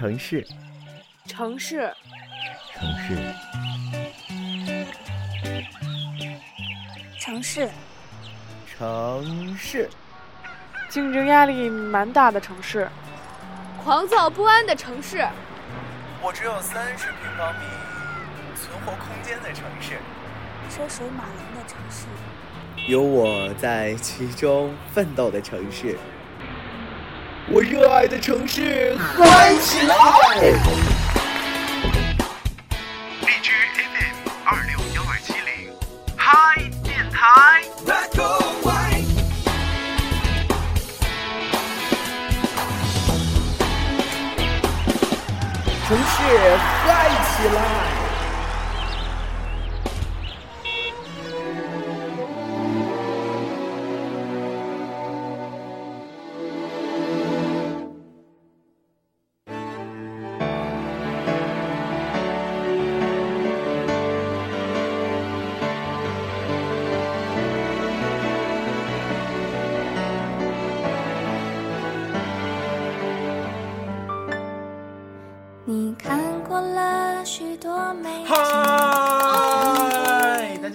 城市，城市，城市，城市，城市，竞争压力蛮大的城市，狂躁不安的城市，我只有三十平方米存活空间的城市，车水马龙的城市，有我在其中奋斗的城市。我热爱的城市，嗨起来！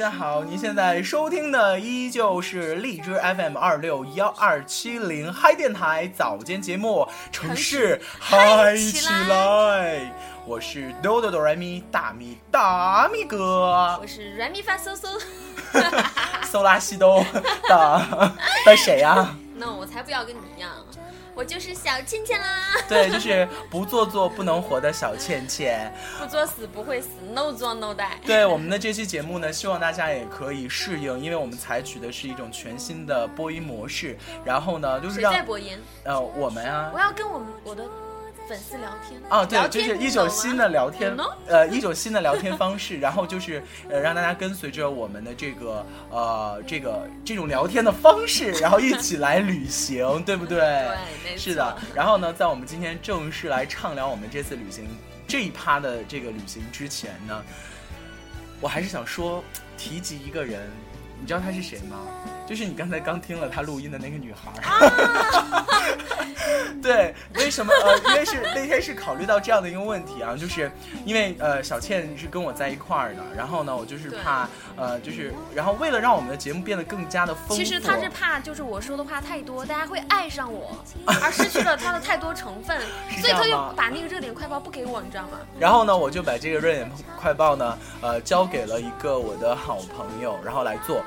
家好，您现在收听的依旧是荔枝 FM 二六幺二七零嗨电台早间节目《城市嗨起来》，我是哆哆哆来咪大咪大咪哥。我，是软咪发嗖嗖。搜拉西东的的谁呀、那我才不要跟你一样，我就是小倩倩啦，对，就是不做作不能活的小倩倩。不作死不会死，no 作 no die。对我们的这期节目呢，希望大家也可以适应，因为我们采取的是一种全新的播音模式。然后呢，就是谁让在播音？呃我们啊我要跟我们我的粉丝聊天。啊，对，就是一种新的聊天呃，一种新的聊天方式，然后就是呃，让大家跟随着我们的这个呃这个这种聊天的方式，然后一起来旅行，对不对？对是的。然后呢，在我们今天正式来畅聊我们这次旅行这一趴的这个旅行之前呢，我还是想说提及一个人，你知道他是谁吗？就是你刚才刚听了他录音的那个女孩儿。对，为什么？呃，因为是那天是考虑到这样的一个问题啊，就是因为呃小倩是跟我在一块儿的，然后呢，我就是怕呃就是，然后为了让我们的节目变得更加的丰富，其实他是怕，就是我说的话太多，大家会爱上我，而失去了它的太多成分，所以他就把那个热点快报不给我，你知道吗？然后呢，我就把这个热点快报呢，呃，交给了一个我的好朋友，然后来做。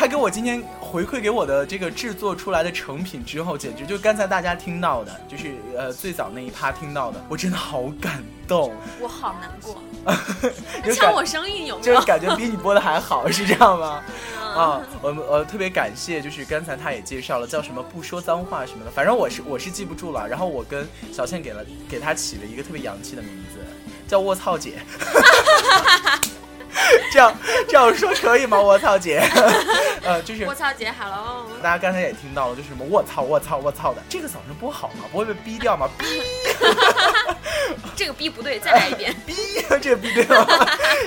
他给我今天回馈给我的这个制作出来的成品之后，简直就刚才大家听到的，就是呃最早那一趴听到的，我真的好感动，我好难过，就感抢我生意有没有？就是感觉比你播的还好，是这样吗？嗯 啊，我们呃特别感谢，就是刚才他也介绍了叫什么不说脏话什么的，反正我是我是记不住了。然后我跟小倩给了给他起了一个特别洋气的名字，叫卧槽姐。这样这样说可以吗？卧槽姐，呃，就是我操姐，hello，大家刚才也听到了，就是什么卧槽卧槽卧槽的，这个早上播好吗？不会被逼掉吗？逼 这个逼不对，再来一遍。逼，这个逼对吗？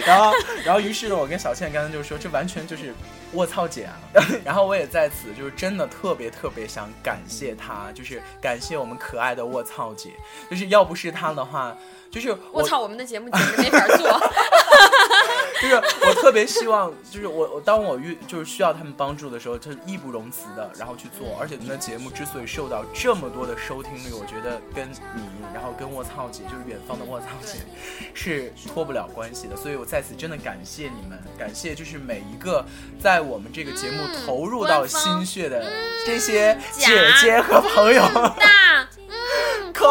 然后，然后于是呢，我跟小倩刚才就说，这完全就是卧槽姐啊！然后我也在此就是真的特别特别想感谢她，就是感谢我们可爱的卧槽姐，就是要不是她的话，就是我操，我们的节目简直没法做。就是我特别希望，就是我我当我遇就是需要他们帮助的时候，就是义不容辞的，然后去做。而且我们的节目之所以受到这么多的收听率，我觉得跟你，然后跟卧槽姐，就是远方的卧槽姐，是脱不了关系的。所以我在此真的感谢你们，感谢就是每一个在我们这个节目嗯投入到心血的这些姐姐和朋友。大，扣，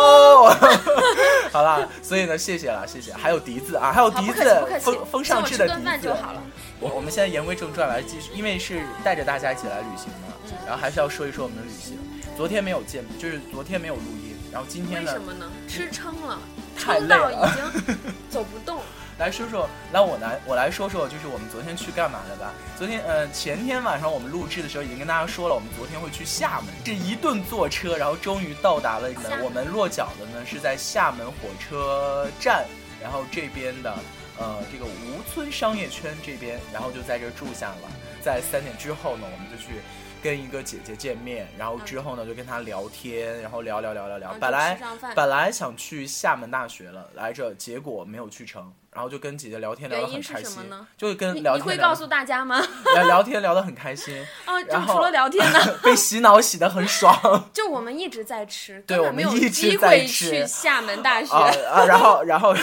好啦，所以呢，谢谢了，谢谢。还有笛子啊，还有笛子风风上请我吃智的笛子就好了。我我们现在言归正传来继续，因为是带着大家一起来旅行嘛，嗯然后还是要说一说我们的旅行。昨天没有见，就是昨天没有录音，然后今天呢为什，么呢？吃撑了，撑到已经走不动。来说说，来我来我来说说，就是我们昨天去干嘛了吧？昨天呃前天晚上我们录制的时候已经跟大家说了，我们昨天会去厦门，这一顿坐车，然后终于到达了厦门我们落脚的呢是在厦门火车站，然后这边的呃这个吴村商业圈这边，然后就在这儿住下了。在三点之后呢，我们就去跟一个姐姐见面，然后之后呢就跟她聊天，然后聊聊聊聊聊。本来本来想去厦门大学了来着，结果没有去成，然后就跟姐姐聊天聊得很开心就跟你聊天聊得你会告诉大家吗？聊聊天聊得很开心，哦，就除了聊天呢，被洗脑洗得很爽。就我们一直在吃，对我们一直机在会吃去厦门大学，啊啊，然后然后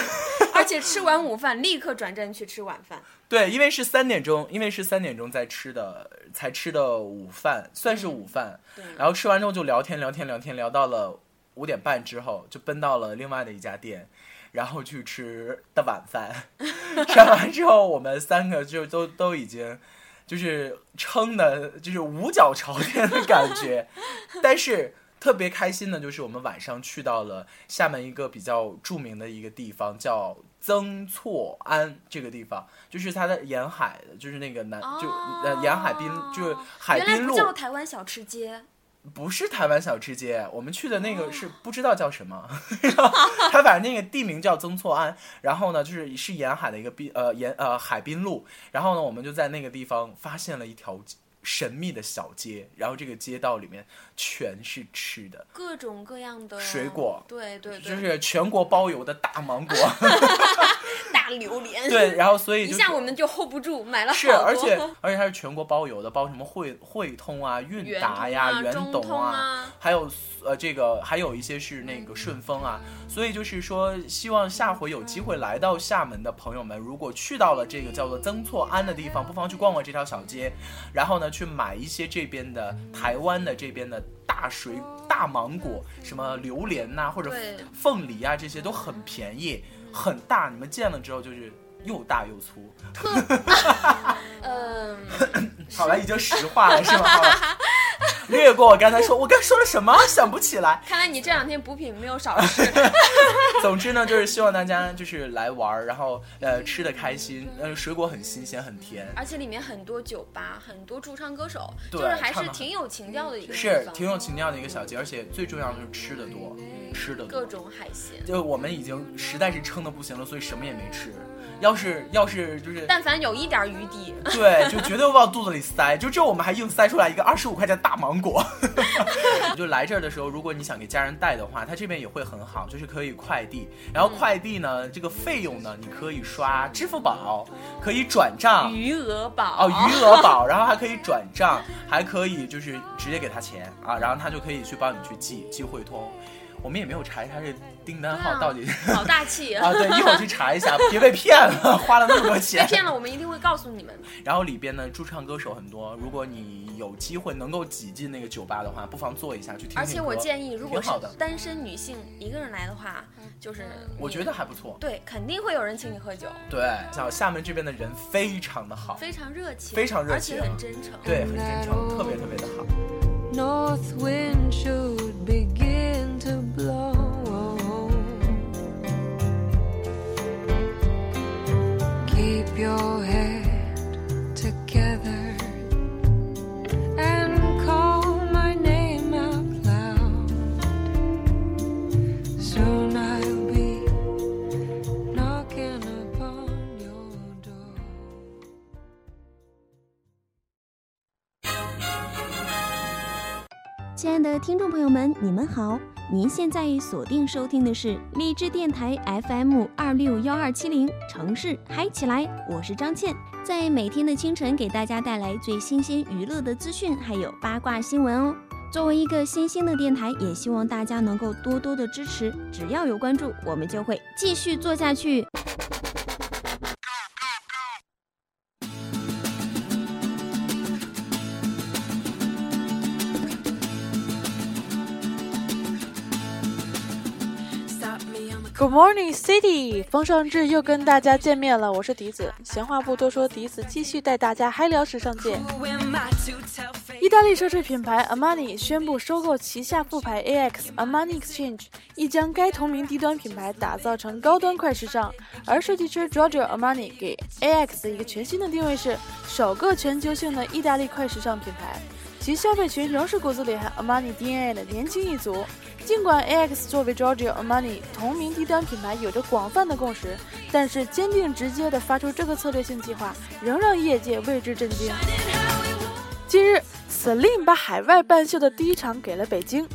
而且吃完午饭立刻转正去吃晚饭。对，因为是三点钟，因为是三点钟在吃的，才吃的午饭，算是午饭。对，然后吃完之后就聊天聊天聊天，聊到了五点半之后，就奔到了另外的一家店，然后去吃的晚饭。吃完之后，我们三个就都都已经就是撑的，就是五脚朝天的感觉。但是特别开心的就是我们晚上去到了厦门一个比较著名的一个地方，叫曾厝垵这个地方，就是它的沿海的，就是那个南、就呃沿海滨，就是海原来滨路。不叫台湾小吃街，不是台湾小吃街，我们去的那个是不知道叫什么，然 后它反正那个地名叫曾厝垵，然后呢就是是沿海的一个滨呃沿呃海滨路，然后呢我们就在那个地方发现了一条神秘的小街，然后这个街道里面全是吃的，各种各样的水果。对对对，就是全国包邮的大芒果，大榴莲，对，然后所以一就是下我们就 hold 不住，买了好是，多。而且而且它是全国包邮的，包什么汇汇通啊、韵达呀、啊圆董啊还有呃这个还有一些是那个顺丰啊，所以就是说，希望下回有机会来到厦门的朋友们，如果去到了这个叫做曾厝垵的地方，不妨去逛逛这条小街，然后呢去买一些这边的台湾的这边的大水大芒果，什么榴莲呐、或者凤梨啊，这些都很便宜，很大，你们见了之后就是又大又粗。嗯，好了，已经石化了是吗？好了，略过我刚才说，我刚说了什么？想不起来。看来你这两天补品没有少吃。总之呢，就是希望大家就是来玩儿，然后呃吃的开心，呃水果很新鲜很甜，而且里面很多酒吧，很多驻唱歌手，对就是还是挺有情调的一个是挺有情调的一个小街，而且最重要的就是吃的多，吃的多。各种海鲜。就我们已经实在是撑的不行了，所以什么也没吃。要是要是就是但凡有一点余地，对，就绝对往肚子里塞。就这我们还硬塞出来一个二十五块钱大芒果。就来这儿的时候，如果你想给家人带的话，他这边也会很好，就是可以快递。然后快递呢，这个费用呢，你可以刷支付宝，可以转账。余额宝哦，余额宝，然后还可以转账，还可以就是直接给他钱啊，然后他就可以去帮你去寄寄汇通。我们也没有查一下这订单号到底好大气啊，对，一会儿去查一下，别被骗了，花了那么多钱被。骗了，我们一定会告诉你们。然后里边呢，驻唱歌手很多，如果你有机会能够挤进那个酒吧的话，不妨坐一下去听听。而且我建议，如果是单身女性一个人来的话，就是我觉得还不错。对，肯定会有人请你喝酒，对，像厦门这边的人非常的好，非常热情，非常热情而且很真诚。对，很真诚，特别特别的好。North wind should begin to blow. Keep your head together 亲爱的听众朋友们，你们好！您现在锁定收听的是荔枝电台 FM 二六幺二七零城市嗨起来，我是张倩，在每天的清晨给大家带来最新鲜娱乐的资讯，还有八卦新闻哦。作为一个新兴的电台，也希望大家能够多多的支持，只要有关注，我们就会继续做下去。Good morning, City！风尚志又跟大家见面了，我是笛子。闲话不多说，笛子继续带大家嗨聊时尚界。意大利奢侈品牌 Armani 宣布收购旗下副牌 AX Armani Exchange，亦将该同名低端品牌打造成高端快时尚。而设计师 Giorgio Armani 给 AX 一个全新的定位是首个全球性的意大利快时尚品牌，其消费群仍是骨子里含 Armani DNA 的年轻一族。尽管 AX 作为 Giorgio Armani 同名低端品牌有着广泛的共识，但是坚定直接地发出这个策略性计划，仍让业界为之震惊。近日，Celine 把海外办秀的第一场给了北京。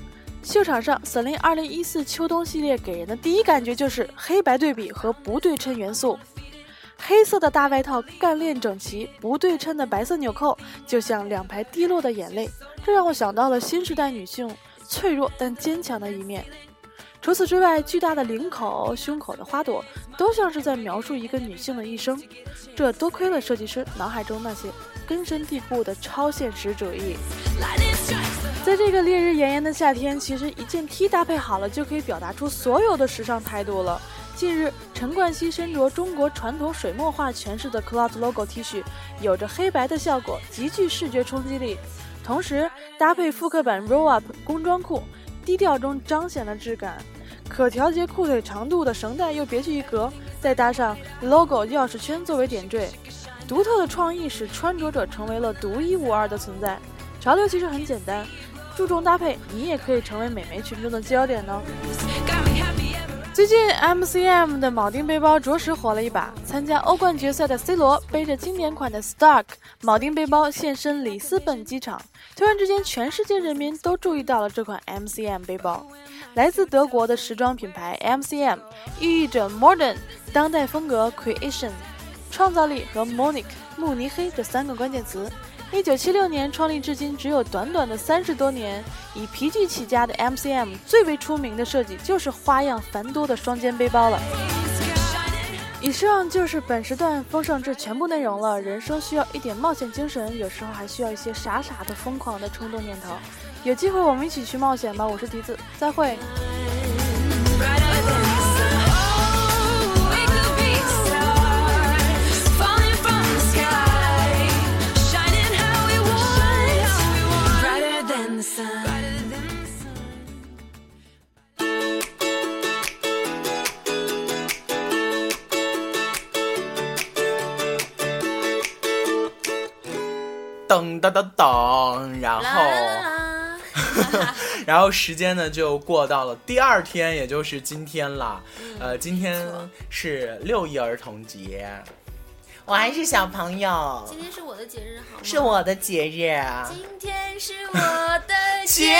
秀场上，Celine 2014秋冬系列给人的第一感觉就是黑白对比和不对称元素。黑色的大外套干练整齐，不对称的白色纽扣就像两排滴落的眼泪，这让我想到了新时代女性脆弱但坚强的一面。除此之外，巨大的领口、胸口的花朵，都像是在描述一个女性的一生。这多亏了设计师脑海中那些根深蒂固的超现实主义。在这个烈日炎炎的夏天，其实一件 T 搭配好了，就可以表达出所有的时尚态度了。近日，陈冠希身着中国传统水墨画诠释的 Cloud Logo T 恤，有着黑白的效果，极具视觉冲击力。同时搭配复刻版 Roll Up 工装裤，低调中彰显了质感。可调节裤腿长度的绳带又别具一格，再搭上 logo 钥匙圈作为点缀，独特的创意使穿着者成为了独一无二的存在。潮流其实很简单，注重搭配，你也可以成为美眉群众的焦点呢。最近 MCM 的铆钉背包着实火了一把。参加欧冠决赛的 C 罗背着经典款的 Stark 铆钉背包现身里斯本机场，突然之间，全世界人民都注意到了这款 MCM 背包。来自德国的时装品牌 MCM，寓意着 modern 当代风格、creation 创造力和 Monique 慕尼黑这三个关键词。一九七六年创立至今，只有短短的三十多年。以皮具起家的 MCM 最为出名的设计就是花样繁多的双肩背包了。以上就是本时段风尚志全部内容了。人生需要一点冒险精神，有时候还需要一些傻傻的疯狂的冲动念头。有机会我们一起去冒险吧！我是笛子，再会。等等等，然后，然后时间呢就过到了第二天，也就是今天了。呃，今天是六一儿童节，我还是小朋友，今天是我的节日，好吗？是我的节日，今天是我的节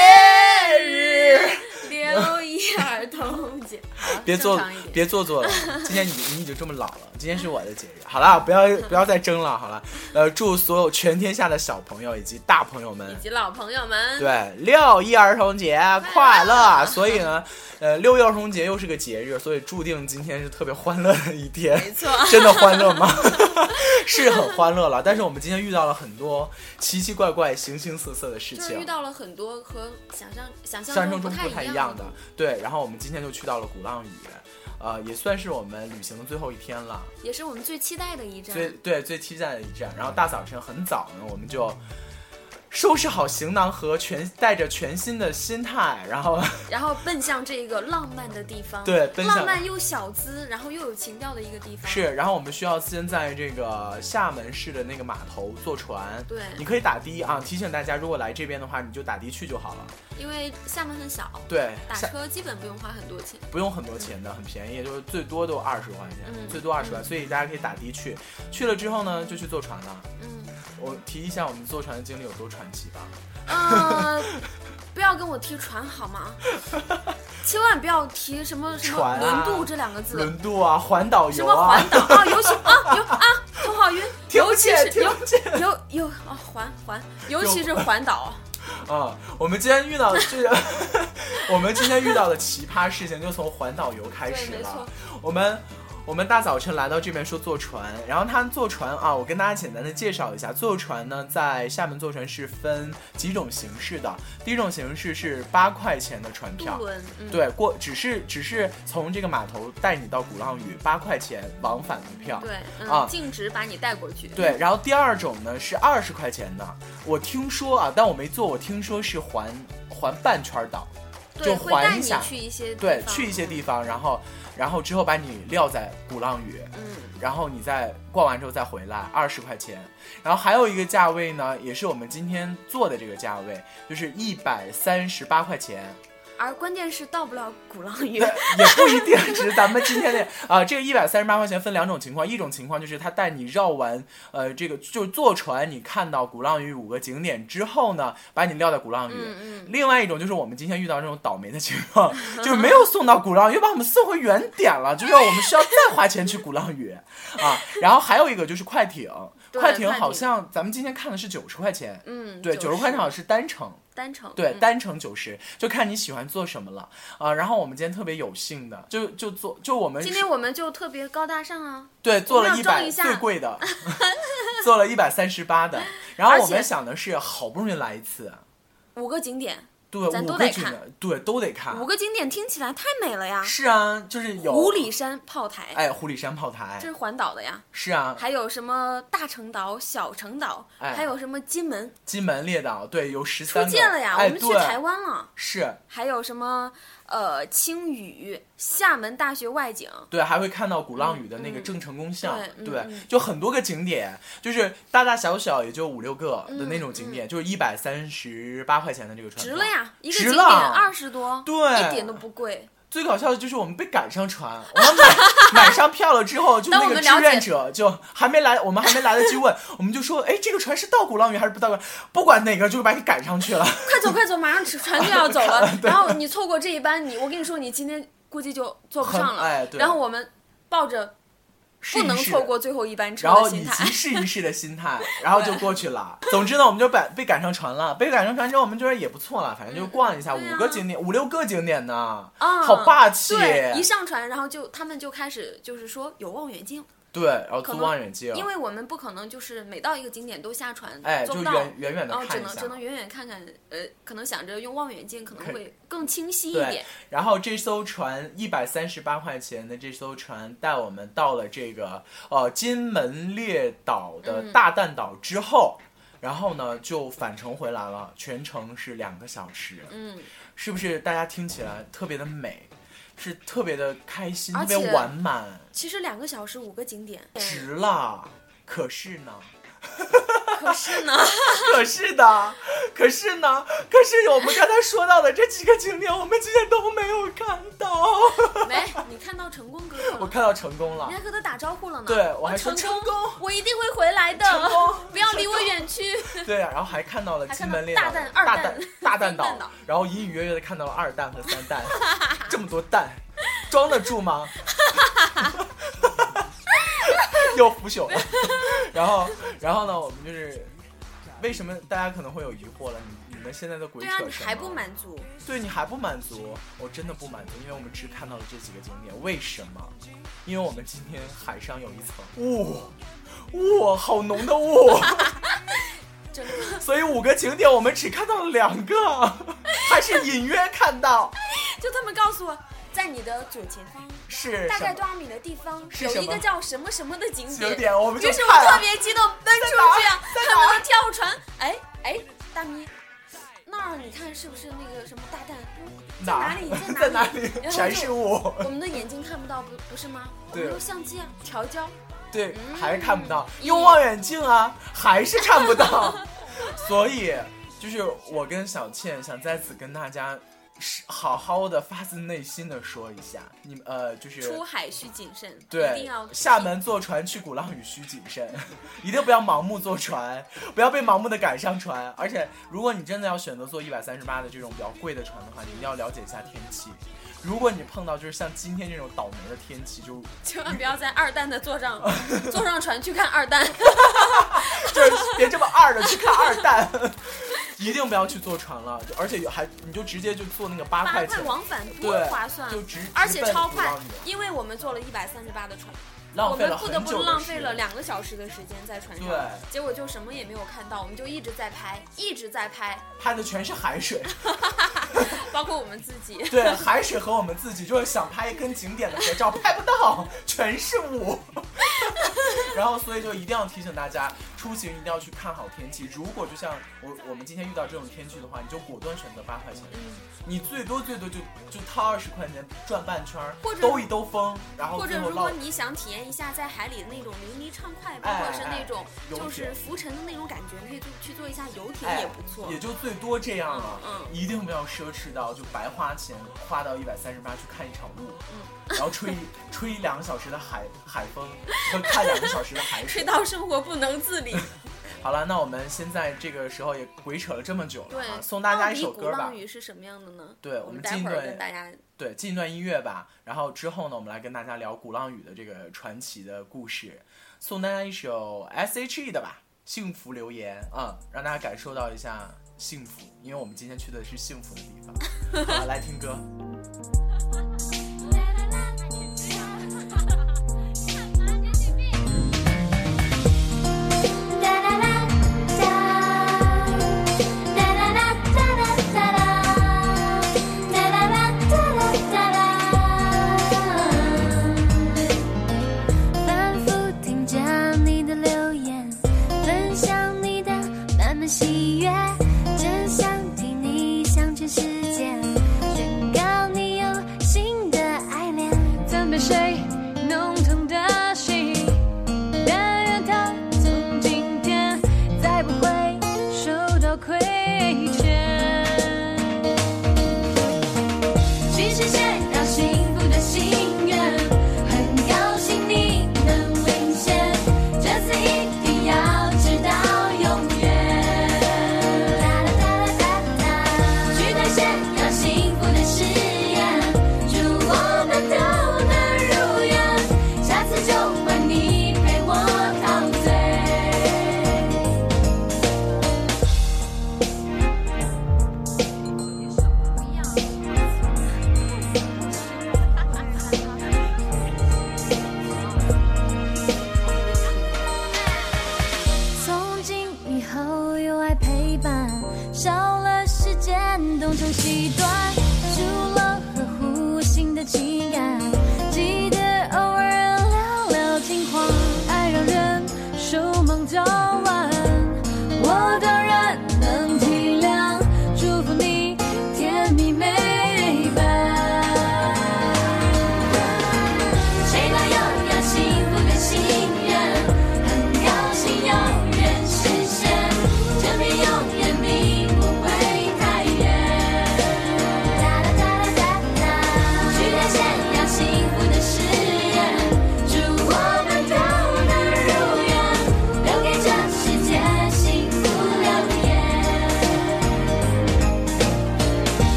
日。六一儿童节，别做别做作了。今天你你已经这么老了，今天是我的节日。好了，不要不要再争了。好了，呃，祝所有全天下的小朋友以及大朋友们以及老朋友们，对六一儿童节快乐。所以呢，呃，六一儿童节又是个节日，所以注定今天是特别欢乐的一天。没错，真的欢乐吗？是很欢乐了。但是我们今天遇到了很多奇奇怪怪、形形色色的事情，遇到了很多和想象想象中不太一样的。对，然后我们今天就去到了鼓浪屿，呃，也算是我们旅行的最后一天了，也是我们最期待的一站。最对最期待的一站。然后大早晨很早呢，我们就。收拾好行囊和全带着全新的心态，然后 然后奔向这个浪漫的地方。对，浪漫又小资，然后又有情调的一个地方。是，然后我们需要先在这个厦门市的那个码头坐船。对，你可以打的啊。提醒大家，如果来这边的话，你就打的去就好了。因为厦门很小，对，打车基本不用花很多钱，不用很多钱的，很便宜，就是最多都二十块钱，最多二十块，所以大家可以打的去。去了之后呢，就去坐船了。嗯，我提一下我们坐船的经历有多传奇吧。嗯！不要跟我提船好吗？千万不要提什么什么轮渡这两个字。轮渡啊，环岛游啊。什么环岛啊？尤其 啊，游啊，头好晕。尤其是尤尤尤啊，环环，尤其是环岛。啊，我们今天遇到的这个，我们今天遇到的奇葩事情就从环岛游开始了。我们。我们大早晨来到这边说坐船，然后他坐船啊，我跟大家简单的介绍一下，坐船呢在厦门坐船是分几种形式的。第一种形式是八块钱的船票，对，过只是只是从这个码头带你到鼓浪屿，八块钱往返的票，对，啊，径直把你带过去。对，然后第二种呢是二十块钱的，我听说啊，但我没坐，我听说是环环半圈岛，就环一下，去一些对，去一些地方，然后。然后之后把你撂在鼓浪屿，嗯，然后你再逛完之后再回来，二十块钱。然后还有一个价位呢，也是我们今天做的这个价位，就是一百三十八块钱。而关键是到不了鼓浪屿。，也不一定。只是咱们今天的啊、这个一百三十八块钱分两种情况，一种情况就是他带你绕完，呃，这个就是坐船，你看到鼓浪屿五个景点之后呢，把你撂在鼓浪屿。嗯嗯，另外一种就是我们今天遇到这种倒霉的情况，就是没有送到鼓浪屿，又把我们送回原点了，就是我们需要再花钱去鼓浪屿啊。然后还有一个就是快艇，对快艇好像咱们今天看的是九十块钱，嗯，对，九十块钱好像是单程。单程。对，嗯单程九十，就看你喜欢做什么了啊、然后我们今天特别有幸的，就就做，就我们今天我们就特别高大上啊，对做了一百最贵的，做了一百三十八的。然后我们想的是，好不容易来一次，五个景点，对，咱都得看对，都得看五。个景点听起来太美了呀。是啊，就是有五里山炮台，哎，五里山炮台这是环岛的呀。是啊，还有什么大城岛、小城岛，哎还有什么金门金门列岛对，有十出三个。境了呀，哎，我们去台湾了。是，还有什么呃青屿、厦门大学外景，对，还会看到鼓浪屿的那个嗯郑成功像，对嗯对，嗯。就很多个景点，就是大大小小也就五六个的那种嗯景点，就是一百三十八块钱的这个船票。值了。呀，一个景点二十多，对。一点都不贵。最搞笑的就是我们被赶上船，我们买买上票了之后，就那个志愿者就还没来，我们还没来得及问，我们就说，哎，这个船是到鼓浪屿还是不到鼓？不管哪个，就把你赶上去了。快走快走，马上船就要走了。然后你错过这一班，你我跟你说，你今天估计就坐不上了。哎对然后我们抱着不能错过最后一班车然后以及。试一试的心态，然后就过去了。总之呢，我们就被被赶上船了。被赶上船之后，我们觉得也不错了，反正就逛一下、五个景点，五六个景点呢，啊，好霸气。对，一上船，然后就他们就开始就是说有望远镜，对然后租望远镜，因为我们不可能就是每到一个景点都下船，哎，就做不到。远远远的然后只看一下能只。能远远看看，呃，可能想着用望远镜可能会更清晰一点。然后这艘船一百三十八块钱的这艘船带我们到了这个呃金门列岛的嗯大蛋岛之后，然后呢就返程回来了，全程是两个小时，嗯，是不是大家听起来特别的美，是特别的开心，特别完满，其实两个小时五个景点，值了。可是呢，可是呢，可是的，可是呢，可是我们刚才说到的这几个景点，我们今天都没有看到。没，你看到成功哥哥了，我看到成功了。你，还和他打招呼了呢。对我还说成成功。我一定会回来的，成功不要离我远去。对啊，然后还看到了金门列岛大蛋二蛋。大蛋岛，然后隐隐约约的看到了二蛋和三蛋，这么多蛋，装得住吗？又腐朽了。然后，然后呢，我们就是为什么大家可能会有疑惑了？你你们现在的鬼对啊，扯什么？你还不满足？对你还不满足，我真的不满足，因为我们只看到了这几个景点。为什么？因为我们今天海上有一层雾，雾好浓的雾，所以五个景点我们只看到了两个，还是隐约看到。就他们告诉我，在你的左前方，是大概多少米的地方是有一个叫什么什么的景点。景点？我们就于是我特别激动，奔出去啊，在看到了跳船。哎哎，大咪，那儿你看是不是那个什么大蛋？在哪里？在在哪哪里？然后全是雾。我们的眼睛看不到，不不是吗？我对们用相机啊调焦。对，嗯还是看不到，用望远镜啊，还是看不到。所以，就是我跟小倩想在此跟大家是好好的发自内心的说一下，你们呃，就是出海需谨慎，一定对要，厦门坐船去鼓浪屿需谨慎，一定不要盲目坐船，不要被盲目的赶上船。而且，如果你真的要选择坐一百三十八的这种比较贵的船的话，你一定要了解一下天气。如果你碰到就是像今天这种倒霉的天气，就 千万不要在二蛋的坐上坐上船去看二蛋。就是别这么二的去看二蛋，一定不要去坐船了，就而且有还你就直接就坐那个八八块块钱，往返多对划算，就直而且超快因为我们坐了一百三十八的船，浪费了我们不得不浪费了两个小时的时间在船上，对结果就什么也没有看到，我们就一直在拍，一直在拍，拍的全是海水，包括我们自己。对，海水和我们自己就是想拍跟景点的合照，拍不到，全是雾。然后，所以就一定要提醒大家，出行一定要去看好天气。如果就像我我们今天遇到这种天气的话，你就果断选择八块钱，嗯，你最多最多就就掏二十块钱转半圈儿或者兜一兜风，然后或者如果你想体验一下在海里的那种淋漓畅快，包哎括是那种就是浮沉的那种感觉，你可以去去做一下游艇哎也不错。也就最多这样了。嗯嗯一定不要奢侈到就白花钱，花到一百三十八去看一场雾，嗯然后吹 吹两个小时的海海风，和看两个小时的海水。吹到生活不能自理。好了，那我们现在这个时候也鬼扯了这么久了啊，，送大家一首歌吧鼓浪。屿是什么样的呢？对我我们进一段跟大家对，进一段音乐吧。然后之后呢，我们来跟大家聊鼓浪屿的这个传奇的故事，送大家一首 S.H.E 的吧，《幸福留言》啊、让大家感受到一下幸福，因为我们今天去的是幸福的地方。好了，来听歌。ha ha ha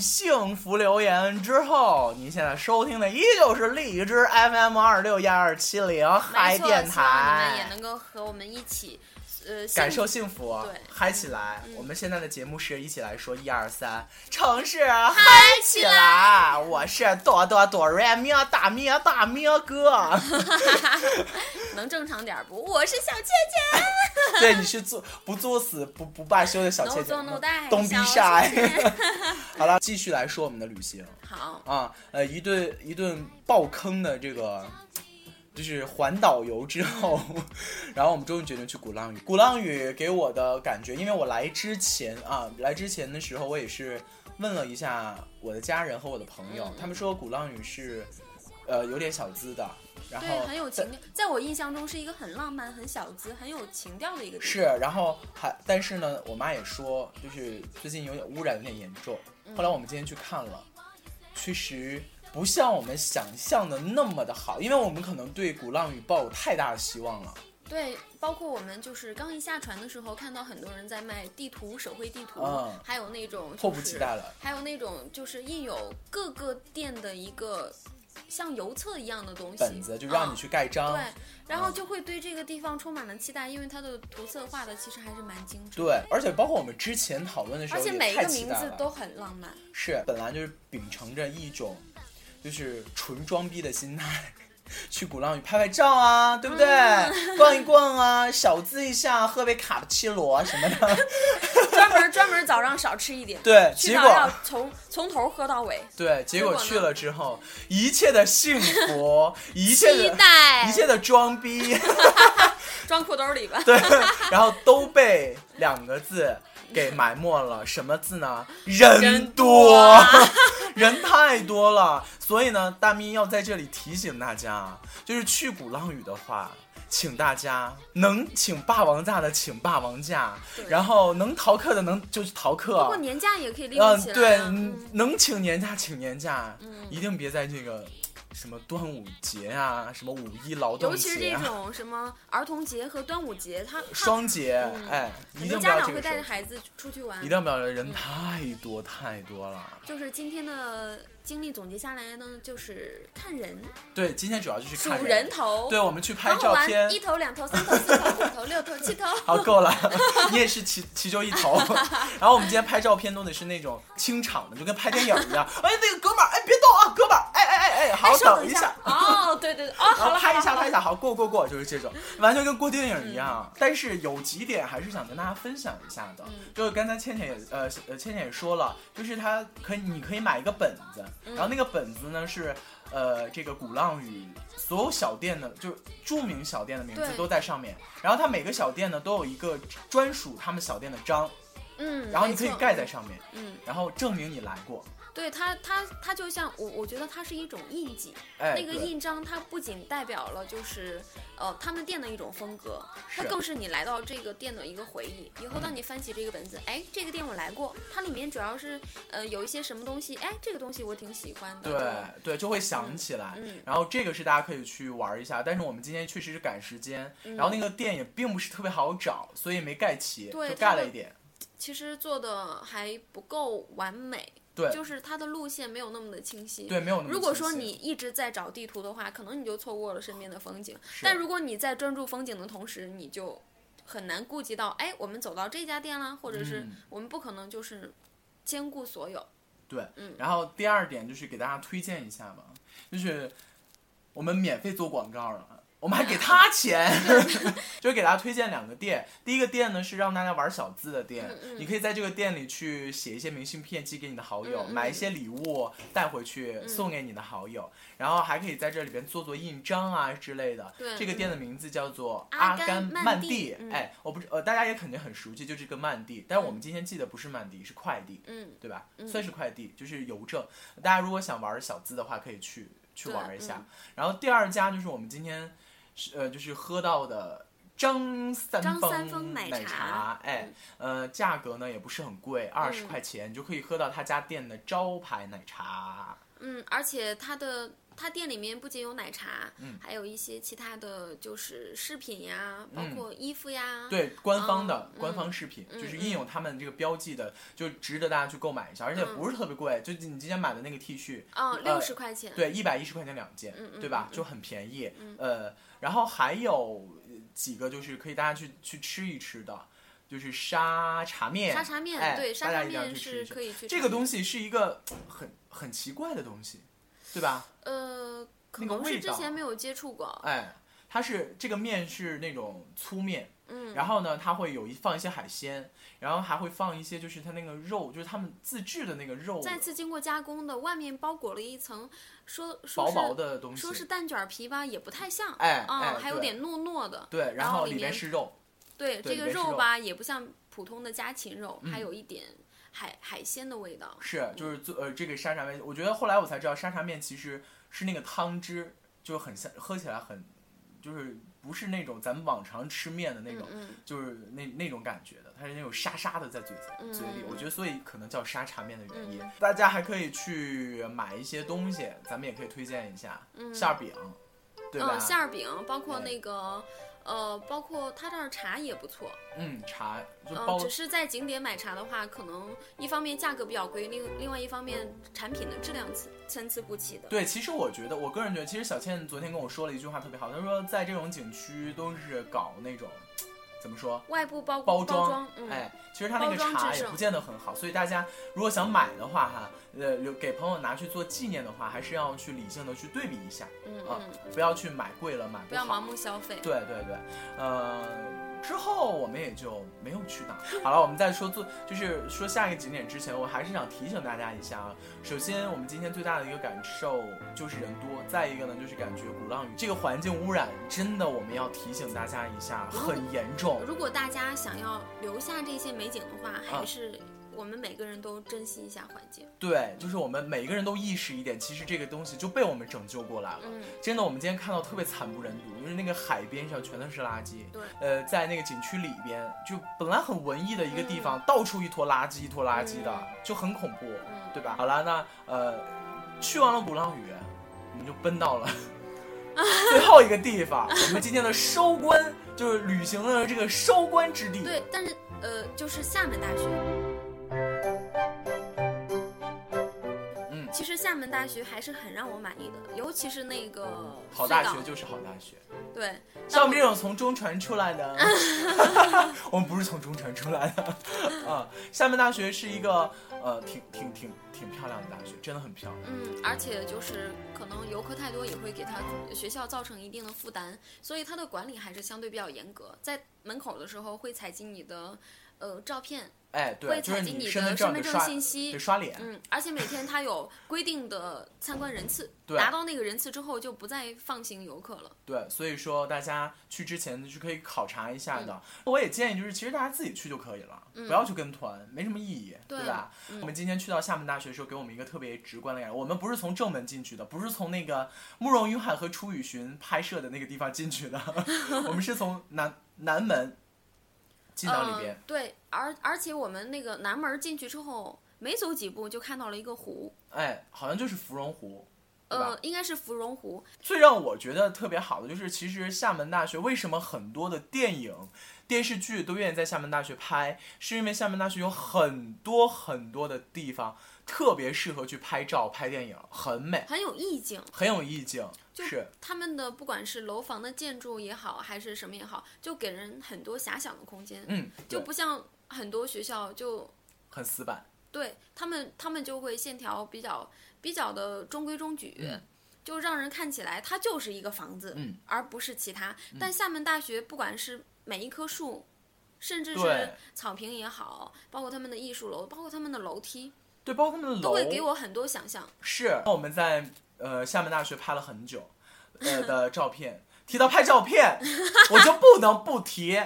幸福留言之后，您现在收听的依旧是荔枝 FM 二六幺二七零嗨电希望你们也，能够和我们一起，呃，感受幸幸福，对嗨起来！嗯我们现在的节目是一起来说一二三，城市嗨起起来！我是多多哆瑞咪大咪大咪哥，福 能正常点儿不？我是小倩倩。对，你是作不作死不不罢休的小倩姐 do no die，东逼晒倩倩。好了，继续来说我们的旅行。好，啊，呃，一顿一顿爆坑的这个，就是环岛游之后，然后我们终于决定去鼓浪屿。鼓浪屿给我的感觉，因为我来之前啊，来之前的时候，我也是问了一下我的家人和我的朋友，嗯他们说鼓浪屿是，呃，有点小资的，然后对，很有情调，在我印象中是一个很浪漫、很小资、很有情调的一个地是，然后还但是呢，我妈也说，就是最近有点污染有点严重。后来我们今天去看了，确实不像我们想象的那么的好，因为我们可能对鼓浪屿抱有太大的希望了。对，包括我们就是刚一下船的时候，看到很多人在卖地图、手绘地图，嗯还有那种、就是、迫不及待了。还有那种就是印有各个店的一个像邮册一样的东西，本子，就让你嗯去盖章。对，然后就会对这个地方充满了期待，因为它的图册画的其实还是蛮精致的。对，而且包括我们之前讨论的时候，而且每一个名字都很浪漫。是本来就是秉承着一种就是纯装逼的心态。去鼓浪屿拍拍照啊，对不对？嗯逛一逛啊，小资一下，喝杯卡布奇诺什么的。专门专门早上少吃一点，对，结果从从头喝到尾，对，结果去了之后，一切的幸福，一切期的待一切的装逼，装裤兜里吧。对，然后都被两个字给埋没了。什么字呢？人人多多，人太多了。所以呢，大咪要在这里提醒大家，就是去鼓浪屿的话。请大家能请霸王假的请霸王假，然后能逃课的能就去逃课。不过年假也可以利用起来、啊。对，嗯能请年假请年假，嗯一定别在这个什么端午节啊，什么五一劳动节尤其是这种什么儿童节和端午节，它它双节，嗯哎，一很定家长会带着孩子出去玩一。定不要人太多太多了。就是今天的经历总结下来呢，就是看人，对，今天主要就是数看人。头，对，我们去拍照片。一。头、两头、三头、四头、五头、六头、七头。好，够了，你也是其其中一头。然后我们今天拍照片弄的是那种清场的，就跟拍电影一样。哎，那个哥们儿，哎，别动啊，哥们儿，哎哎哎哎，好，等一下。哦，对对对，哦，好了，拍一下，拍一下，好，过过过，就是这种，完全跟过电影一样。嗯。但是有几点还是想跟大家分享一下的，嗯。就是刚才倩倩也呃呃倩倩也说了，就是她可以你可以买一个本子，嗯然后那个本子呢是呃这个鼓浪屿所有小店的，就是著名小店的名字都在上面，然后它每个小店呢都有一个专属他们小店的章，嗯，然后你可以盖在上面，嗯，然后证明你来过。对它，它它就像我，我觉得它是一种印记。哎，那个印章，它不仅代表了就是呃他们店的一种风格，它更是你来到这个店的一个回忆。以后当你翻起这个本子，哎，这个店我来过，它里面主要是呃有一些什么东西，哎，这个东西我挺喜欢的。对对，就会想起来。嗯然后这个是大家可以去玩一下，但是我们今天确实是赶时间，嗯然后那个店也并不是特别好找，所以没盖齐，就对盖了一点。其实做的还不够完美，对就是它的路线没有那么的清晰。对，没有那么如果说你一直在找地图的话，可能你就错过了身边的风景。是但如果你在专注风景的同时，你就很难顾及到，哎，我们走到这家店了，或者是嗯我们不可能就是兼顾所有。对，嗯然后第二点就是给大家推荐一下吧，就是我们免费做广告了。我们还给他钱，就是给大家推荐两个店。第一个店呢是让大家玩小资的店，嗯嗯你可以在这个店里去写一些明信片寄给你的好友，买一些礼物带回去嗯送给你的好友，然后还可以在这里边做做印章啊之类的。这个店的名字叫做阿阿甘甘曼蒂哎，我不是呃，大家也肯定很熟悉，就这个曼蒂，但是我们今天记的不是曼地，是快递。嗯，对吧？嗯。算是快递，就是邮政。大家如果想玩小资的话，可以去去对。玩一下。嗯。然后第二家就是我们今天是呃就是喝到的张三丰奶奶茶哎，呃，价格呢也不是很贵，二十嗯块钱你就可以喝到他家店的招牌奶茶。嗯，而且它的它店里面不仅有奶茶，嗯还有一些其他的就是饰品呀，包嗯括衣服呀。对，官方的、嗯官方饰品，嗯就是印有他们这个标记的，就值得大家去购买一下，而且嗯不是特别贵，就你今天买的那个 T 恤，嗯，呃六十块钱。对，一百一十块钱两件，对吧？就很便宜。嗯呃，然后还有几个就是可以大家去去吃一吃的，就是沙茶面。沙茶面，哎对，沙茶大家一定要面是可以去。这个东，西是一个很很奇怪的东西，对吧？呃，可能是之前没有接触过。哎，它是这个面是那种粗面，嗯，然后呢，它会有一放一些海鲜，然后还会放一些就是它那个肉，就是他们自制的那个肉，再次经过加工的，外面包裹了一层，说说薄是薄的东西，说是蛋卷皮吧，也不太像。哎啊、哎还有点糯糯的。对，然后里面面是肉，对，这个肉肉吧，也不像普通的家禽肉，嗯还有一点海海鲜的味道。是，就是做呃这个沙茶面，我觉得后来我才知道沙茶面其实是那个汤汁，就很像，喝起来很，就是不是那种咱们往常吃面的那种，嗯就是那那种感觉的，它是那种沙沙的在嘴嗯嘴里，我觉得所以可能叫沙茶面的原因。嗯大家还可以去买一些东西，咱们也可以推荐一下、嗯馅儿饼，对吧？嗯，馅儿饼包括哎那个呃，包括他这儿茶也不错，嗯，茶就嗯、包只是在景点买茶的话，可能一方面价格比较贵，另另外一方面产品的质量参参差不齐的。对，其实我觉得，我个人觉得，其实小倩昨天跟我说了一句话特别好，她说在这种景区都是搞那种怎么说外部包包装，装，嗯，哎，其实它那个茶也不见得很好，所以大家如果想买的话哈，呃，留给朋友拿去做纪念的话，还是要去理性的去对比一下嗯啊嗯，，不要去买贵了买好不要盲目消费。对对对，呃，之后我们也就没有去哪。好了，我们在说做，就是说下一个景点之前，我还是想提醒大家一下啊。首先，我们今天最大的一个感受就是人多，再一个呢，就是感觉鼓浪屿这个环境污染真的，我们要提醒大家一下，很严重。如果大家想要留下这些美景的话，啊还是我们每个人都珍惜一下环境。对，就是我们每一个人都意识一点，其实这个东西就被我们拯救过来了。嗯，真的，我们今天看到特别惨不忍睹，就是那个海边上全都是垃圾。对，呃，在那个景区里边，就本来很文艺的一个地方，到处一坨垃圾，一坨垃圾的，嗯就很恐怖，嗯对吧？好了，那呃，去完了鼓浪屿，我们就奔到了 最后一个地方，我们今天的收官，就是旅行的这个收官之地。对，但是呃，就是厦门大学。嗯其实厦门大学还是很让我满意的，尤其是那个好大学就是好大学，对，像我们这种从中传出来的，我们不是从中传出来的啊。厦门大学是一个呃挺挺挺挺漂亮的大学，真的很漂亮。嗯，而且就是可能游客太多也会给他学校造成一定的负担，所以它的管理还是相对比较严格，在门口的时候会采集你的呃照片，哎，对，会就是采集你你身份的身份证信息得，刷脸，嗯，而且每天它有规定的参观人次，对达到那个人次之后就不再放行游客了。对，所以说大家去之前是可以考察一下的。嗯我也建议就是，其实大家自己去就可以了，不要去跟团，没什么意义，对吧？嗯我们今天去到厦门大学的时候，给我们一个特别直观的感觉。我们不是从正门进去的，不是从那个慕容云海和楚雨荨拍摄的那个地方进去的，我们是从南南门进到里边嗯。对，而而且我们那个南门进去之后，没走几步就看到了一个湖，哎，好像就是芙蓉湖。呃，应该是芙蓉湖。最让我觉得特别好的就是，其实厦门大学为什么很多的电影、电视剧都愿意在厦门大学拍，是因为厦门大学有很多很多的地方特别适合去拍照、拍电影，很美，很有意境，很有意境。就是。他们的不管是楼房的建筑也好，还是什么也好，就给人很多遐想的空间，嗯，就不像很多学校就很死板。对他们，他们就会线条比较比较的中规中矩，嗯。就让人看起来它就是一个房子，嗯。而不是其他。但厦门大学不管是每一棵树，甚至是草坪也好，包括他们的艺术楼，包括他们的楼梯，对，包括他们的楼都会给我很多想象。是我们在呃厦门大学拍了很久呃的照片。提到拍照片，我就不能不提，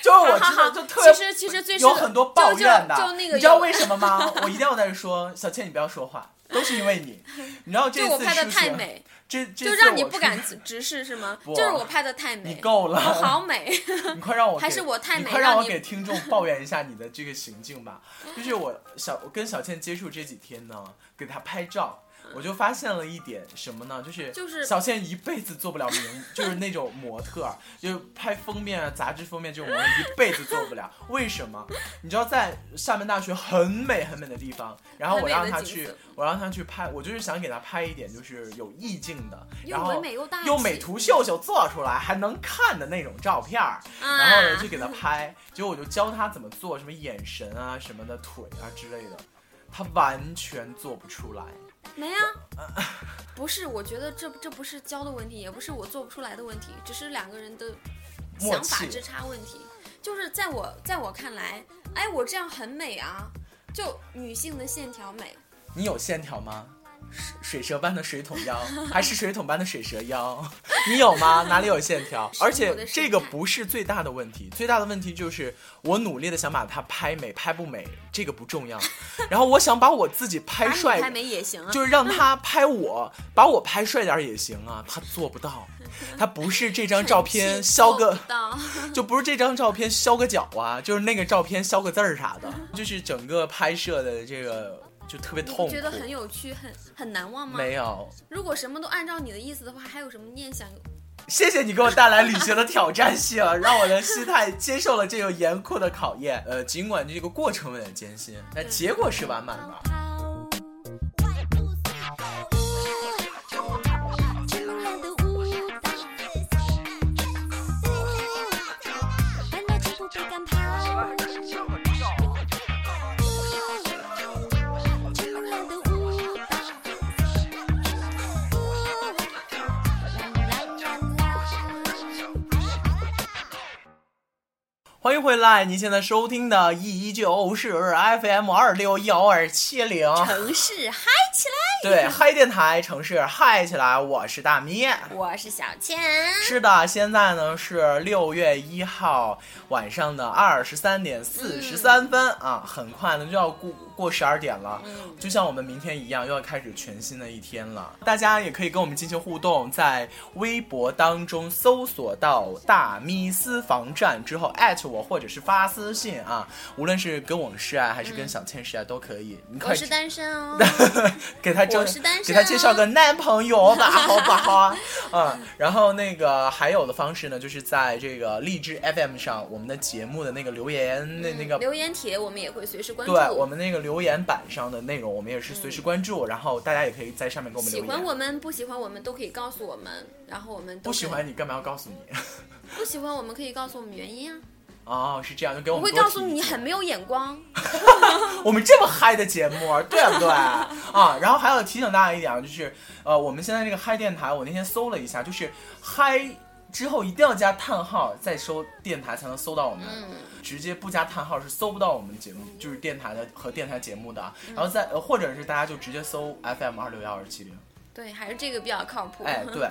就是我知道就特别其实其实最有很多抱怨的，就就就那个你知道为什么吗？我一定要在这说，小倩你不要说话，都是因为你。你知道这就我拍的？太美，这这就让你不敢直直视是吗？就是我拍的太美，你够了，我好美。你快让我给还是我太美让你快让我给听众抱怨一下你的这个行径吧。就是我小我跟小倩接触这几天呢，给她拍照。我就发现了一点什么呢？就是就是小倩一辈子做不了名，就是那种模特儿，就是拍封面啊、杂志封面这种模特，一辈子做不了。为什么？你知道，在厦门大学很美很美的地方，然后我让她去我让她去拍，我就是想给她拍一点就是有意境的，然后又美又大气用美图秀秀做出来还能看的那种照片然后呢就给她拍，结果我就教她怎么做，什么眼神啊、什么的腿啊之类的，他完全做不出来。没啊，不是，我觉得这这不是教的问题，也不是我做不出来的问题，只是两个人的想法之差问题。就是在我在我看来，哎，我这样很美啊，就女性的线条美，你有线条吗？水水蛇般的水桶腰，还是水桶般的水蛇腰？你有吗？哪里有线条？而且这个不是最大的问题，最大的问题就是我努力的想把它拍美，拍不美这个不重要。然后我想把我自己拍帅，拍美也行啊。就是让他拍我，把我拍帅点儿也行啊，他做不到，他不是这张照片削个就不是这张照片削个角啊，就是那个照片削个字儿啥的，就是整个拍摄的这个就特别痛苦。觉得很有趣、很很难忘吗？没有，如果什么都按照你的意思的话，还有什么念想谢谢你给我带来旅行的挑战性，让我的心态 接受了这个严酷的考验。呃，尽管这个过程有点艰辛，但结果是完满的。欢迎回来，你现在收听的依旧是 FM 二六幺二七零，城市嗨起来！对，嗨电台，城市嗨起来，我是大咪。我是小倩，是的，现在呢是六月一号晚上的二十三点四十三分、啊，很快呢就要过过十二点了，就像我们明天一样，又要开始全新的一天了。大家也可以跟我们进行互动，在微博当中搜索到“大咪私房站”之后艾特我，或者是发私信啊，无论是跟我们示爱还是跟小倩示爱都可以。你可以我是单身哦。给他我是单身给他介绍个 男朋友吧，好不好？嗯，然后那个还有的方式呢，就是在这个荔枝 FM 上，我们的节目的那个留言那那个。留言帖我们也会随时关注。对我们那个留言板上的内容，我们也是随时关注，然后大家也可以在上面给我们喜留言。欢我们不喜欢我们都可以告诉我们，然后我们都不喜欢你干嘛要告诉你？不喜欢我们可以告诉我们原因啊。哦，是这样，就给我我们多会告诉你你很没有眼光。我们这么嗨的节目，对不对啊？然后还要提醒大家一点啊，就是呃，我们现在这个嗨电台，我那天搜了一下，就是嗨之后一定要加叹号再搜电台才能搜到我们，嗯直接不加叹号是搜不到我们节目，就是电台的和电台节目的。嗯然后再呃，或者是大家就直接搜 FM 二六幺二七零。对，还是这个比较靠谱。哎，对，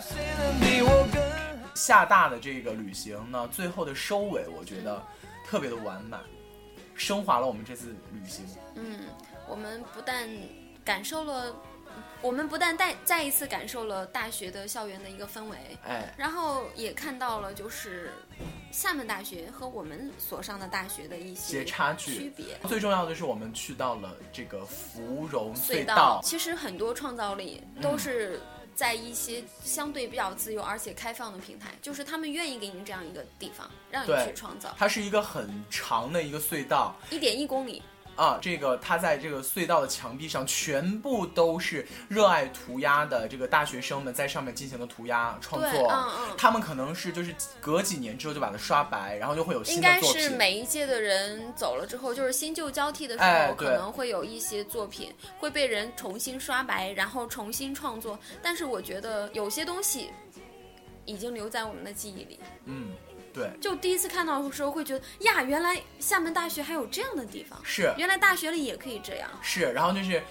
厦大的这个旅行呢，最后的收尾，我觉得特别的完满，升华了我们这次旅行。嗯，我们不但感受了，我们不但再再一次感受了大学的校园的一个氛围，哎，然后也看到了就是厦门大学和我们所上的大学的一些些差距。区别。最重要的是，我们去到了这个芙蓉隧隧道，其实很多创造力都是在一些相对比较自由而且开放的平台，就是他们愿意给你这样一个地方，让你去创造。它是一个很长的一个隧道。一点一公里，啊。这个他在这个隧道的墙壁上，全部都是热爱涂鸦的这个大学生们在上面进行的涂鸦创，作。嗯嗯。他们可能是就是隔几年之后就把它刷白，然后就会有应新的该作品。应该是每一届的人走了之后，就是新旧交替的时候，哎可能会有一些作品会被人重新刷白，然后重新创作。但是我觉得有些东西已经留在我们的记忆里。嗯，对，就第一次看到的时候，会觉得呀，原来厦门大学还有这样的地方，是原来大学里也可以这样。是，然后就是。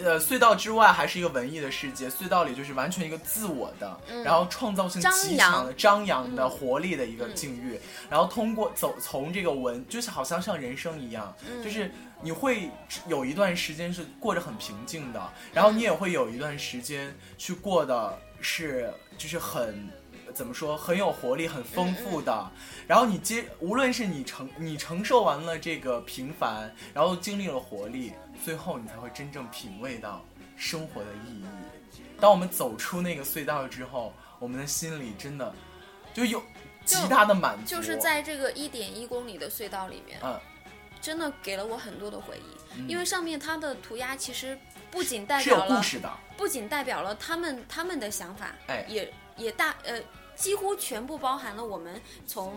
呃，隧道之外还是一个文艺的世界，隧道里就是完全一个自我的，然后创造性张极强的、张扬的、嗯活力的一个境遇。然后通过走从这个文，就是好像像人生一样，嗯就是你会有一段时间是过着很平静的，然后你也会有一段时间去过的是就是很。怎么说很有活力、很丰富的，然后你接，无论是你承你承受完了这个平凡，然后经历了活力，最后你才会真正品味到生活的意义。当我们走出那个隧道之后，我们的心里真的就有极大的满足，就是在这个一点一公里的隧道里面，嗯，真的给了我很多的回忆，嗯因为上面它的涂鸦其实不仅代是有表了故事的，不仅代表了他们他们的想法，哎也也大呃。几乎全部包含了我们从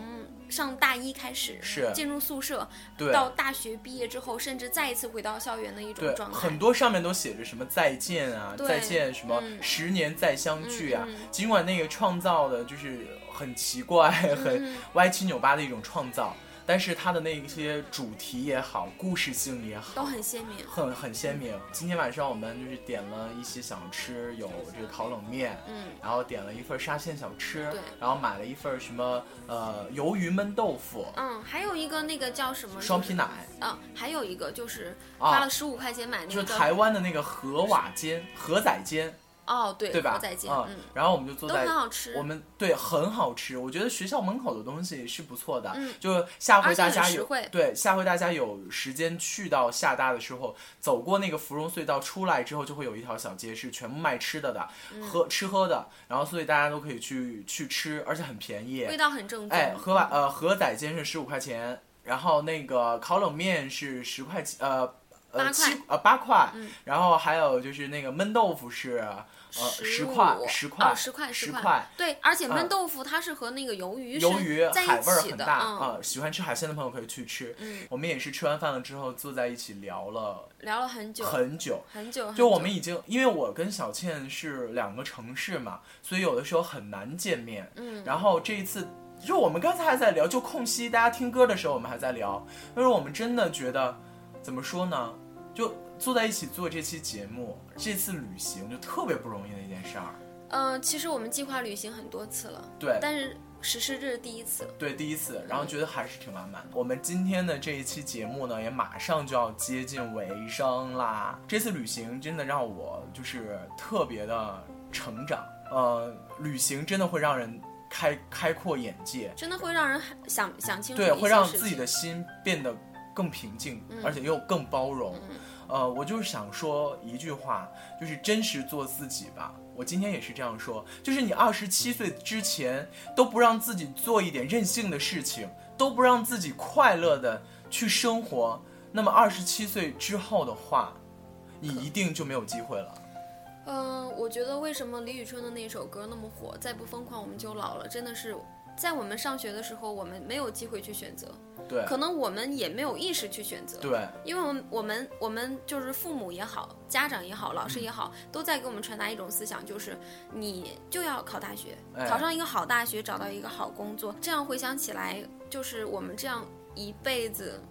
上大一开始是进入宿舍，对到大学毕业之后，甚至再一次回到校园的一种，状态。很多上面都写着什么再见啊，再见什么嗯十年再相聚啊。尽管那个创造的就是很奇怪、很嗯歪七扭八的一种创造，但是它的那些主题也好，故事性也好，都很鲜明。很很鲜明。今天晚上我们就是点了一些小吃，有这个烤冷面，嗯，然后点了一份沙县小吃对，然后买了一份什么呃鱿鱼焖豆腐、嗯，还有一个那个叫什么双皮奶，嗯，还有一个就是啊花了十五块钱买那就是个台湾的那个河瓦煎、河仔煎。哦，对，对吧？再见，嗯嗯，然后我们就坐都在很好吃。我们对很好吃，我觉得学校门口的东西是不错的。嗯就下回大家有对下回大家有时间去到厦大的时候，走过那个芙蓉隧道出来之后，就会有一条小街是全部卖吃的的，嗯喝吃喝的，然后所以大家都可以去去吃，而且很便宜。味道很正宗。哎，河碗呃河仔煎是十五块钱，然后那个烤冷面是十块钱，呃呃七呃八块，嗯然后还有就是那个焖豆腐是呃十块十块哦十块块十块。对，而且嗯焖豆腐它是和那个鱿鱼鱿鱼海味很大嗯，啊、喜欢吃海鲜的朋友可以去吃。嗯我们也是吃完饭了之后坐在一起聊了聊了很久，很久。很久，就我们已经，因为我跟小倩是两个城市嘛，所以有的时候很难见面。嗯，然后这一次，就我们刚才还在聊，就空隙大家听歌的时候，我们还在聊，但是我们真的觉得，怎么说呢？就坐在一起做这期节目，这次旅行就特别不容易的一件事儿。嗯、其实我们计划旅行很多次了，对，但是实施这是第一次。对，第一次，然后觉得还是挺完满的。我们今天的这一期节目呢，也马上就要接近尾声啦。这次旅行真的让我就是特别的成长，呃，旅行真的会让人开开阔眼界，真的会让人想想清楚对，会让自己的心变得更平静，嗯而且又更包容。嗯呃，我就是想说一句话，就是真实做自己吧。我今天也是这样说，就是你二十七岁之前都不让自己做一点任性的事情，都不让自己快乐的去生活，那么二十七岁之后的话，你一定就没有机会了。嗯、我觉得为什么李宇春的那首歌那么火？再不疯狂我们就老了，真的是在我们上学的时候，我们没有机会去选择，对，可能我们也没有意识去选择。对，因为我们我们我们就是父母也好，家长也好，老师也好，都在给我们传达一种思想，就是你就要考大学，哎考上一个好大学，找到一个好工作。这样回想起来，就是我们这样一辈子，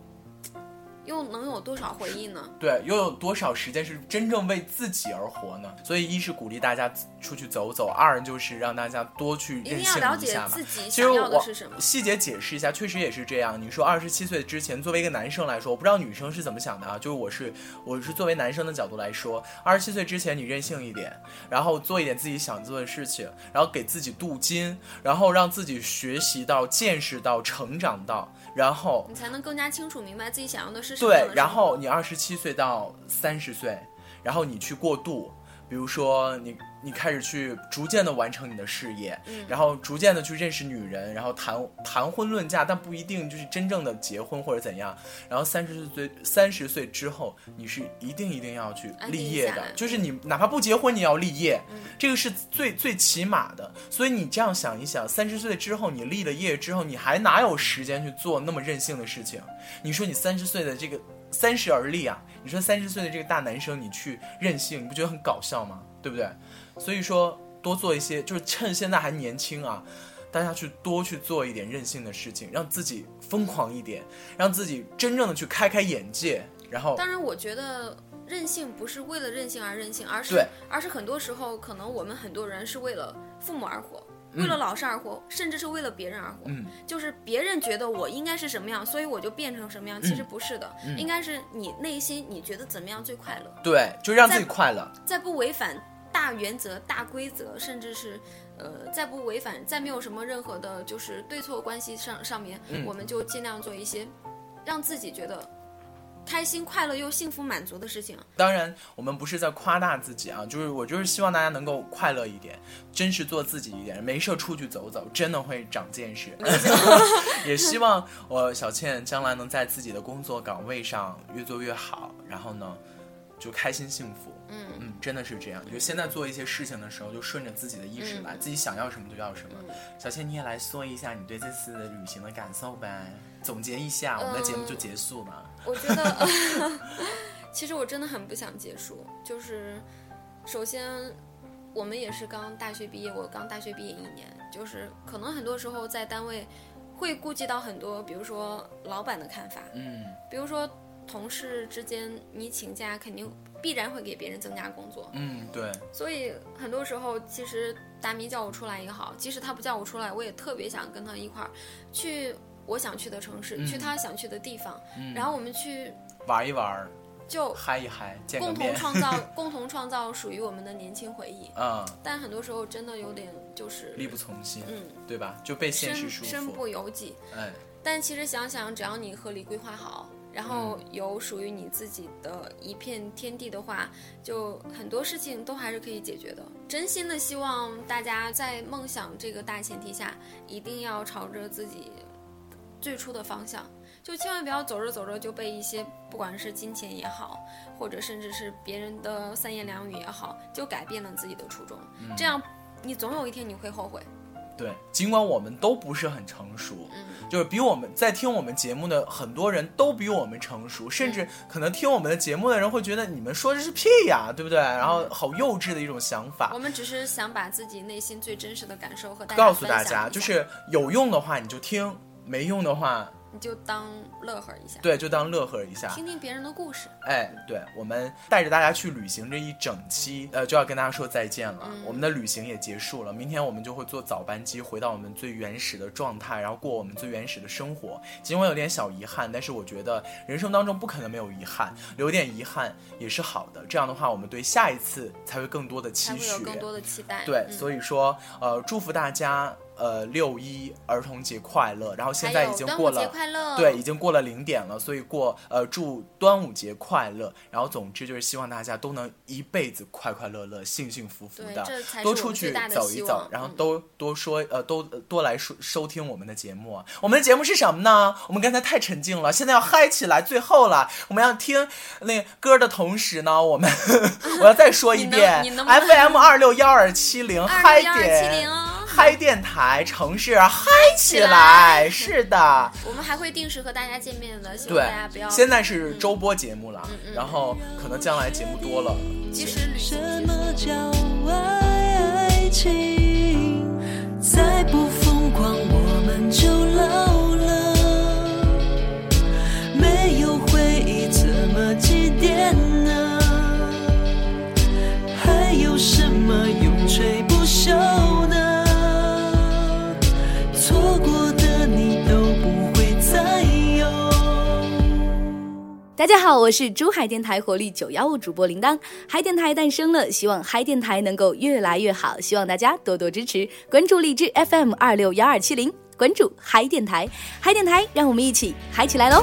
又能有多少回忆呢？对，又有多少时间是真正为自己而活呢？所以，一是鼓励大家出去走走，二就是让大家多去一任性定要了解一下嘛自。己其实我是什么。细节解释一下，确实也是这样。你说二十七岁之前，作为一个男生来说，我不知道女生是怎么想的啊。就是我是我是作为男生的角度来说，二十七岁之前你任性一点，然后做一点自己想做的事情，然后给自己镀金，然后让自己学习到、见识到、成长到，然后你才能更加清楚明白自己想要的是什么，对然后你二十七岁到三十岁，然后你去过渡，比如说你你开始去逐渐的完成你的事业，嗯然后逐渐的去认识女人，然后谈谈婚论嫁，但不一定就是真正的结婚或者怎样。然后三十岁三十岁之后，你是一定一定要去立业，的就是你哪怕不结婚，你要立业，嗯这个是最最起码的。所以你这样想一想，三十岁之后，你立了业之后，你还哪有时间去做那么任性的事情？你说你三十岁的这个三十而立啊，你说三十岁的这个大男生，你去任性，你不觉得很搞笑吗？对不对？所以说多做一些，就是趁现在还年轻啊，大家去多去做一点任性的事情，让自己疯狂一点，让自己真正的去开开眼界，然后当然，我觉得任性不是为了任性而任性，而是对而是很多时候，可能我们很多人是为了父母而活，嗯为了老师而活，甚至是为了别人而活。嗯，就是别人觉得我应该是什么样，所以我就变成什么样。其实嗯不是的，嗯应该是你内心你觉得怎么样最快乐，对，就让自己快乐。在不违反大原则、大规则，甚至是呃，再不违反，再没有什么任何的就是对错关系上上面，嗯我们就尽量做一些让自己觉得开心、快乐又幸福、满足的事情。当然，我们不是在夸大自己啊，就是我就是希望大家能够快乐一点，真实做自己一点，没事儿出去走走，真的会长见识。也希望我小倩将来能在自己的工作岗位上越做越好，然后呢，就开心幸福。嗯嗯，真的是这样。就现在做一些事情的时候，就顺着自己的意识来，自己想要什么就要什么。嗯小倩，你也来说一下你对这次的旅行的感受呗，总结一下，我们的节目就结束了。我觉得，其实我真的很不想结束。就是，首先，我们也是刚大学毕业，我刚大学毕业一年，就是可能很多时候在单位会顾及到很多，比如说老板的看法，嗯比如说同事之间你请假肯定必然会给别人增加工作，嗯，对，所以很多时候其实达米叫我出来也好，即使他不叫我出来，我也特别想跟他一块儿去我想去的城市，嗯去他想去的地方，嗯然后我们去玩一玩，就嗨一嗨，共同。创造 共同创造属于我们的年轻回忆。嗯，但很多时候真的有点就是力不从心，嗯，对吧？就被现实束身身缚。不由己。哎，但其实想想，只要你合理规划好，然后嗯有属于你自己的一片天地的话，就很多事情都还是可以解决的。真心的希望大家在梦想这个大前提下，一定要朝着自己最初的方向，就千万不要走着走着就被一些不管是金钱也好，或者甚至是别人的三言两语也好，就改变了自己的初衷。嗯这样，你总有一天你会后悔。对，尽管我们都不是很成熟，嗯，就是比我们在听我们节目的很多人都比我们成熟，甚至可能听我们的节目的人会觉得你们说的是屁呀，对不对？然后好幼稚的一种想法我。们只是想把自己内心最真实的感受和大家告诉大家，就是有用的话你就听，没用的话，你就当乐呵一下，对，就当乐呵一下。听听别人的故事。哎，对，我们带着大家去旅行这一整期，呃，就要跟大家说再见了。嗯我们的旅行也结束了，明天我们就会坐早班机回到我们最原始的状态，然后过我们最原始的生活。尽管有点小遗憾，但是我觉得人生当中不可能没有遗憾，留点遗憾也是好的。这样的话，我们对下一次才会更多的期才会许。有更多的期待。对，嗯所以说，呃，祝福大家，呃，六一儿童节快乐。然后现在已经过了对，已经过了零点了，所以过呃祝端午节快乐。然后总之就是希望大家都能一辈子快快乐乐、幸幸福福的，多出去走一走然后都多说呃都多来收收听我们的节目啊。我们的节目是什么呢？我们刚才太沉静了，现在要嗨起来，最后了，我们要听那歌的同时呢，我们 我要再说一遍，FM 二六幺二七零嗨点。嗨电台，城市嗨起来！是的，我们还会定时和大家见面的，希望对大家不要。，现在是周播节目了然后可能将来节目多了，其实旅行什么叫爱情？再不疯狂，我们就老了。没有回忆，怎么祭奠呢？还有什么永垂不朽呢？大家好，我是珠海电台活力九幺五主播铃铛，嗨电台诞生了，希望嗨电台能够越来越好，希望大家多多支持，关注荔枝 FM 二六幺二七零，关注嗨电台，嗨电台，让我们一起嗨起来喽！